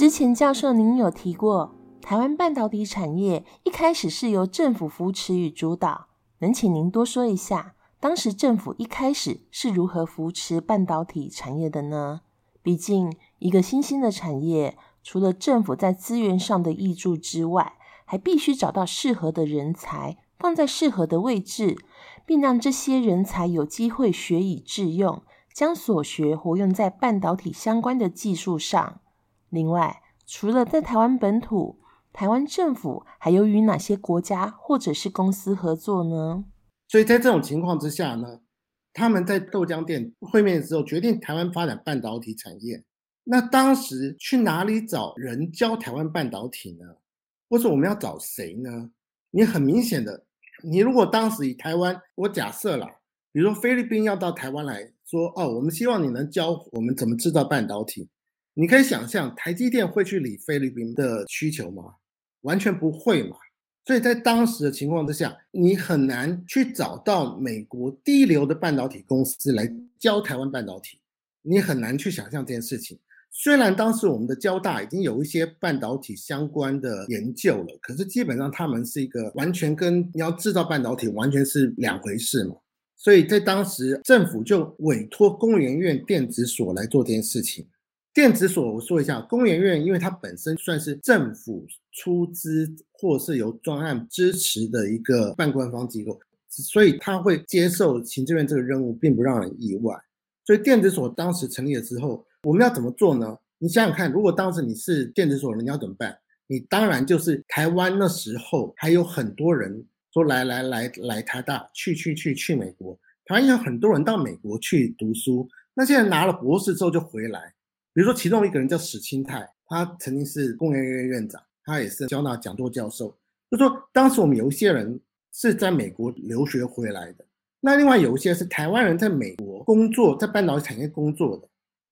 之前教授您有提过，台湾半导体产业一开始是由政府扶持与主导，能请您多说一下，当时政府一开始是如何扶持半导体产业的呢？毕竟一个新兴的产业，除了政府在资源上的挹注之外，还必须找到适合的人才，放在适合的位置，并让这些人才有机会学以致用，将所学活用在半导体相关的技术上。另外，除了在台湾本土，台湾政府还有与哪些国家或者是公司合作呢？所以在这种情况之下呢，他们在豆浆店会面的时候，决定台湾发展半导体产业。那当时去哪里找人教台湾半导体呢？或者我们要找谁呢？你很明显的，你如果当时以台湾，我假设了，比如说菲律宾要到台湾来说，哦，我们希望你能教我们怎么制造半导体。你可以想象，台积电会去理菲律宾的需求吗？完全不会嘛。所以在当时的情况之下，你很难去找到美国第一流的半导体公司来教台湾半导体，你很难去想象这件事情。虽然当时我们的交大已经有一些半导体相关的研究了，可是基本上他们是一个完全跟你要制造半导体完全是两回事嘛。所以在当时，政府就委托工研院电子所来做这件事情。电子所，我说一下，工研院，因为它本身算是政府出资或是由专案支持的一个半官方机构，所以他会接受行政院这个任务，并不让人意外。所以电子所当时成立了之后，我们要怎么做呢？你想想看，如果当时你是电子所人，你要怎么办？你当然就是台湾那时候还有很多人说来来来来台大，去去去去美国，台湾有很多人到美国去读书，那现在拿了博士之后就回来。比如说，其中一个人叫史清泰，他曾经是工研院院长，他也是交纳讲座教授。就说当时我们有一些人是在美国留学回来的，那另外有一些是台湾人在美国工作，在半导体产业工作的。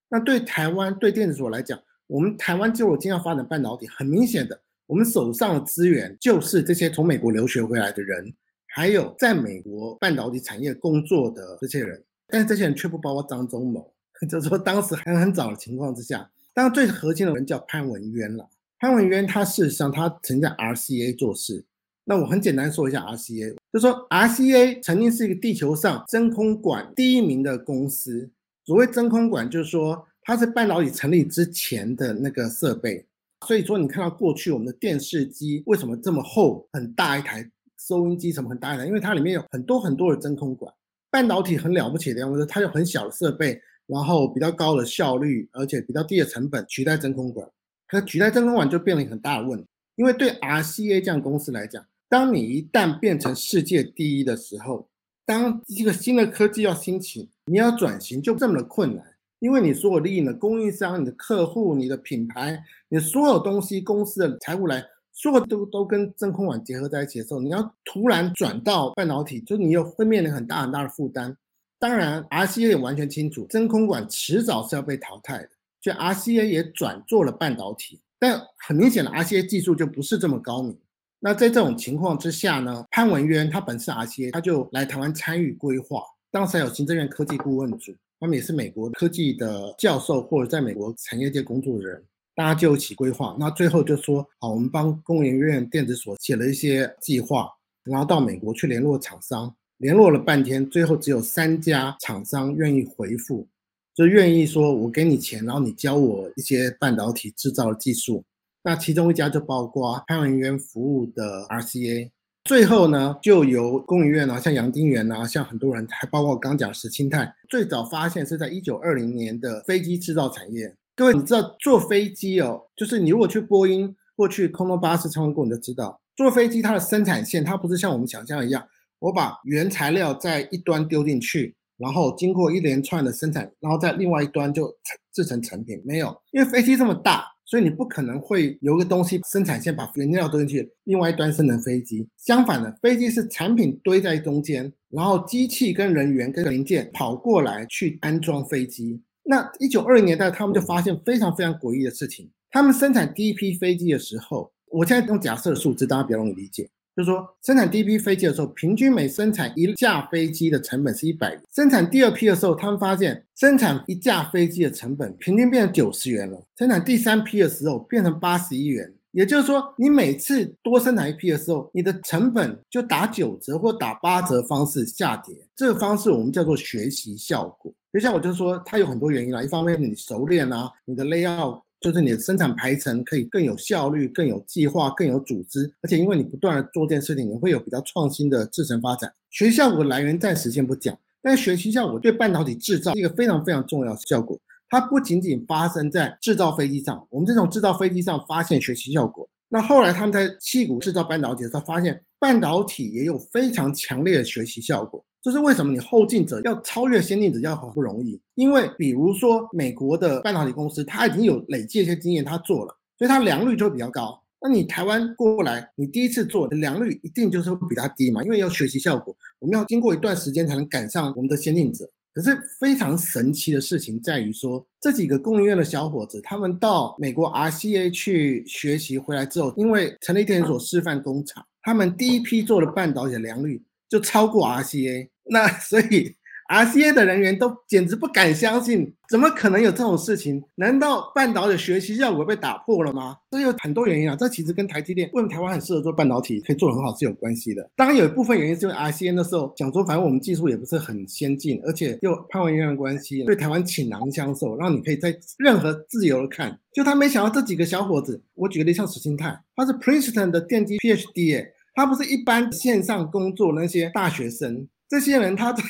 那对台湾对电子所来讲，我们台湾就有经常发展半导体，很明显的，我们手上的资源就是这些从美国留学回来的人，还有在美国半导体产业工作的这些人，但是这些人却不包括张忠谋。就是说，当时还很早的情况之下，当然最核心的人叫潘文渊了。潘文渊他事实上他曾在 RCA 做事。那我很简单说一下 RCA，就说 RCA 曾经是一个地球上真空管第一名的公司。所谓真空管，就是说它是半导体成立之前的那个设备。所以说，你看到过去我们的电视机为什么这么厚、很大一台，收音机什么很大一台，因为它里面有很多很多的真空管。半导体很了不起的样子，它有很小的设备。然后比较高的效率，而且比较低的成本取代真空管，可取代真空管就变了一个很大的问题。因为对 RCA 这样公司来讲，当你一旦变成世界第一的时候，当一个新的科技要兴起，你要转型就这么的困难。因为你所有利益的供应商、你的客户、你的品牌、你所有东西、公司的财务来，所有都都跟真空管结合在一起的时候，你要突然转到半导体，就你又会面临很大很大的负担。当然，RCA 也完全清楚，真空管迟早是要被淘汰的，所以 RCA 也转做了半导体。但很明显的，RCA 技术就不是这么高明。那在这种情况之下呢，潘文渊他本是 RCA，他就来台湾参与规划。当时还有行政院科技顾问组，他们也是美国科技的教授或者在美国产业界工作的人，大家就一起规划。那最后就说，好，我们帮工研院电子所写了一些计划，然后到美国去联络厂商。联络了半天，最后只有三家厂商愿意回复，就愿意说我给你钱，然后你教我一些半导体制造的技术。那其中一家就包括潘文渊服务的 RCA。最后呢，就由工研院啊，像杨丁元啊，像很多人，还包括刚讲石清泰，最早发现是在一九二零年的飞机制造产业。各位，你知道坐飞机哦，就是你如果去波音或去空中巴士参观过，你就知道坐飞机它的生产线，它不是像我们想象一样。我把原材料在一端丢进去，然后经过一连串的生产，然后在另外一端就制成成品。没有，因为飞机这么大，所以你不可能会有个东西生产线把原料丢进去，另外一端生成飞机。相反的，飞机是产品堆在中间，然后机器跟人员跟零件跑过来去安装飞机。那一九二零年代，他们就发现非常非常诡异的事情。他们生产第一批飞机的时候，我现在用假设的数字，大家比较容易理解。就是说生产第一批飞机的时候，平均每生产一架飞机的成本是一百元。生产第二批的时候，他们发现生产一架飞机的成本平均变成九十元了。生产第三批的时候，变成八十一元。也就是说，你每次多生产一批的时候，你的成本就打九折或打八折方式下跌。这个方式我们叫做学习效果。就像我就说，它有很多原因啦。一方面你熟练啊，你的 layout 就是你的生产排程可以更有效率、更有计划、更有组织，而且因为你不断的做这件事情，你会有比较创新的制程发展。学习效果来源暂时先不讲，但学习效果对半导体制造一个非常非常重要的效果。它不仅仅发生在制造飞机上，我们这种制造飞机上发现学习效果。那后来他们在硅谷制造半导体的时候，发现半导体也有非常强烈的学习效果。这是为什么？你后进者要超越先进者要很不容易，因为比如说美国的半导体公司，它已经有累积一些经验，它做了，所以它良率就会比较高。那你台湾过来，你第一次做的，良率一定就是会比它低嘛，因为要学习效果，我们要经过一段时间才能赶上我们的先进者。可是非常神奇的事情在于说，这几个供应链的小伙子，他们到美国 RCA 去学习回来之后，因为成立电子所示范工厂，他们第一批做的半导体的良率就超过 RCA，那所以。RCA 的人员都简直不敢相信，怎么可能有这种事情？难道半导体学习效果被打破了吗？这有很多原因啊，这其实跟台积电为什么台湾很适合做半导体，可以做得很好是有关系的。当然有一部分原因是因为 RCA 那时候讲说，反正我们技术也不是很先进，而且又潘文渊的关系，对台湾倾囊相授，让你可以在任何自由的看。就他没想到这几个小伙子，我举个例，像史清泰，他是 Princeton 的电机 PhD，他不是一般线上工作那些大学生。这些人他在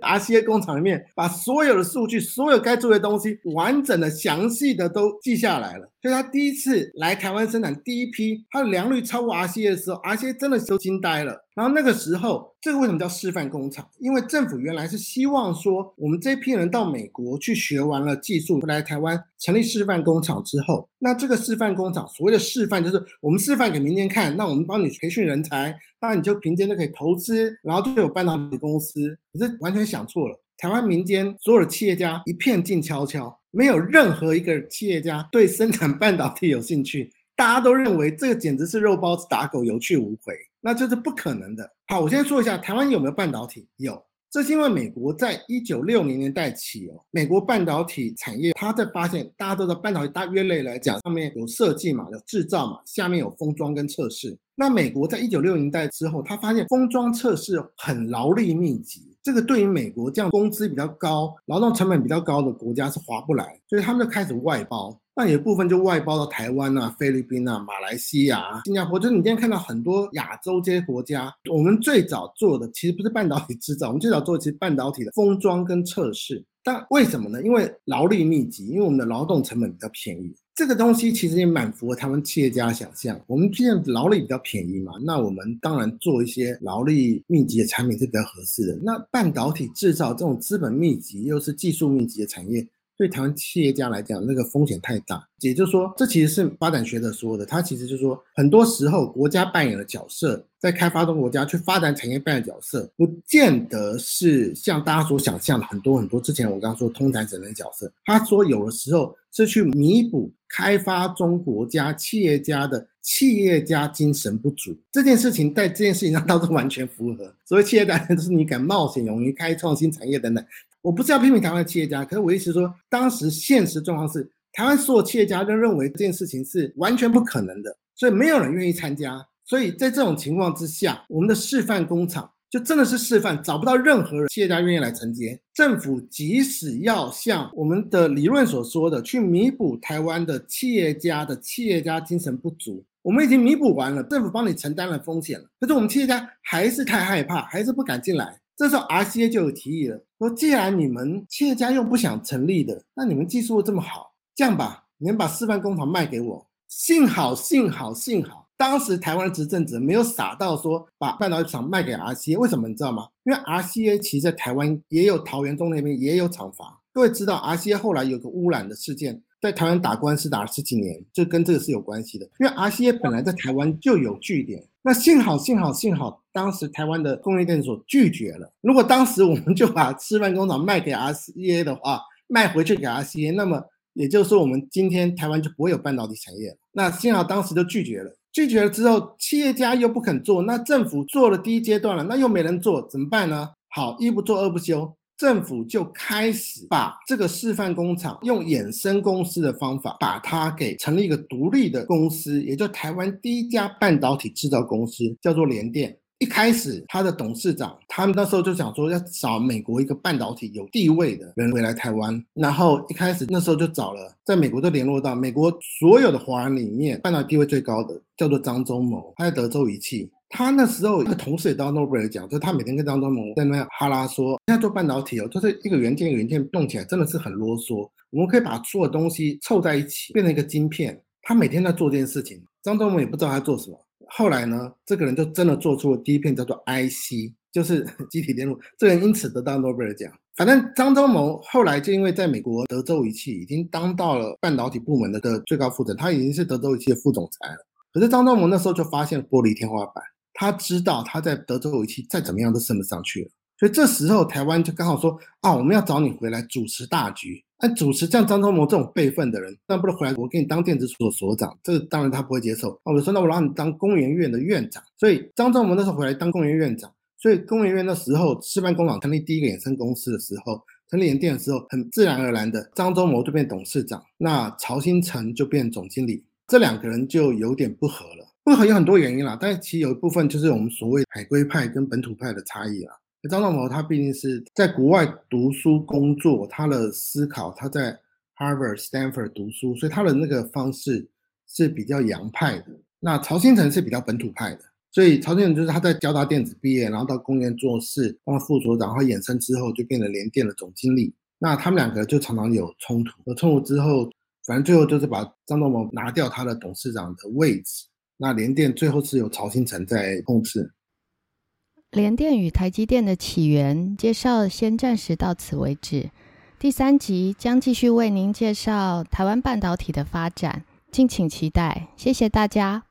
RCA 工厂里面把所有的数据、所有该做的东西完整的、详细的都记下来了。所以他第一次来台湾生产第一批，他的良率超过 RCA 的时候，RCA 真的都惊呆了。然后那个时候，这个为什么叫示范工厂？因为政府原来是希望说，我们这批人到美国去学完了技术，来台湾成立示范工厂之后，那这个示范工厂所谓的示范就是我们示范给民间看，那我们帮你培训人才，那你就凭借就可以投资，然后就有半导体公司。可是完全想错了，台湾民间所有的企业家一片静悄悄。没有任何一个企业家对生产半导体有兴趣，大家都认为这个简直是肉包子打狗，有去无回，那这是不可能的。好，我先说一下台湾有没有半导体？有，这是因为美国在一九六零年代起哦，美国半导体产业，它在发现大家都在半导体大约类来讲，上面有设计嘛，有制造嘛，下面有封装跟测试。那美国在一九六零代之后，他发现封装测试很劳力密集。这个对于美国这样工资比较高、劳动成本比较高的国家是划不来，所以他们就开始外包。那有部分就外包到台湾啊、菲律宾啊、马来西亚、新加坡。就是你今天看到很多亚洲这些国家，我们最早做的其实不是半导体制造，我们最早做的其实半导体的封装跟测试。但为什么呢？因为劳力密集，因为我们的劳动成本比较便宜。这个东西其实也蛮符合他们企业家想象。我们现在劳力比较便宜嘛，那我们当然做一些劳力密集的产品是比较合适的。那半导体制造这种资本密集又是技术密集的产业。对台湾企业家来讲，那个风险太大。也就是说，这其实是发展学者说的。他其实就是说，很多时候国家扮演的角色，在开发中国家去发展产业扮演角色，不见得是像大家所想象的很多很多。之前我刚刚说通产省的角色，他说有的时候是去弥补开发中国家企业家的企业家精神不足。这件事情在这件事情上倒是完全符合。所谓企业家，就是你敢冒险、勇于开创新产业等等。我不是要批评台湾的企业家，可是我意思说，当时现实状况是，台湾所有企业家都认为这件事情是完全不可能的，所以没有人愿意参加。所以在这种情况之下，我们的示范工厂就真的是示范，找不到任何人企业家愿意来承接。政府即使要像我们的理论所说的，去弥补台湾的企业家的企业家精神不足，我们已经弥补完了，政府帮你承担了风险了，可是我们企业家还是太害怕，还是不敢进来。这时候 RCA 就有提议了，说既然你们企业家又不想成立的，那你们技术又这么好，这样吧，你们把示范工厂卖给我。幸好，幸好，幸好，当时台湾的执政者没有傻到说把半导体厂卖给 RCA。为什么你知道吗？因为 RCA 其实在台湾也有桃园中那边也有厂房。各位知道 RCA 后来有个污染的事件，在台湾打官司打了十几年，就跟这个是有关系的。因为 RCA 本来在台湾就有据点。那幸好，幸好，幸好，当时台湾的工业电所拒绝了。如果当时我们就把示范工厂卖给 RCA 的话，卖回去给 RCA，那么也就是说，我们今天台湾就不会有半导体产业了。那幸好当时就拒绝了，拒绝了之后，企业家又不肯做，那政府做了第一阶段了，那又没人做，怎么办呢？好，一不做二不休，政府就开始把这个示范工厂用衍生公司的方法，把它给成立一个独立的公司，也就台湾第一家半导体制造公司，叫做联电。一开始，他的董事长他们那时候就想说要找美国一个半导体有地位的人回来台湾，然后一开始那时候就找了，在美国都联络到美国所有的华人里面半导体地位最高的叫做张忠谋，他在德州仪器，他那时候一个同事也到诺贝尔奖，就他每天跟张忠谋在那哈拉说，现在做半导体哦，就是一个元件一个元件弄起来真的是很啰嗦，我们可以把所有东西凑在一起变成一个晶片，他每天在做这件事情，张忠谋也不知道他做什么。后来呢，这个人就真的做出了第一片叫做 IC，就是 机体电路。这个人因此得到诺贝尔奖。反正张忠谋后来就因为在美国德州仪器已经当到了半导体部门的的最高负责，他已经是德州仪器的副总裁了。可是张忠谋那时候就发现玻璃天花板，他知道他在德州仪器再怎么样都升不上去了。所以这时候台湾就刚好说啊，我们要找你回来主持大局。那主持像张忠谋这种辈分的人，那不能回来我给你当电子所所长，这当然他不会接受。我说那我让你当工研院的院长。所以张忠谋那时候回来当工研院长，所以工研院那时候示范工厂成立第一个衍生公司的时候，成立联电的时候，很自然而然的张忠谋就变董事长，那曹新成就变总经理，这两个人就有点不合了。不合有很多原因啦，但是其实有一部分就是我们所谓海归派跟本土派的差异啦。张忠谋他毕竟是在国外读书工作，他的思考他在 Harvard、Stanford 读书，所以他的那个方式是比较洋派的。那曹新成是比较本土派的，所以曹新成就是他在交大电子毕业，然后到公研做事，当了副所长，然后衍生之后就变成联电的总经理。那他们两个就常常有冲突，有冲突之后，反正最后就是把张忠谋拿掉他的董事长的位置。那联电最后是由曹新成在控制。联电与台积电的起源介绍先暂时到此为止，第三集将继续为您介绍台湾半导体的发展，敬请期待。谢谢大家。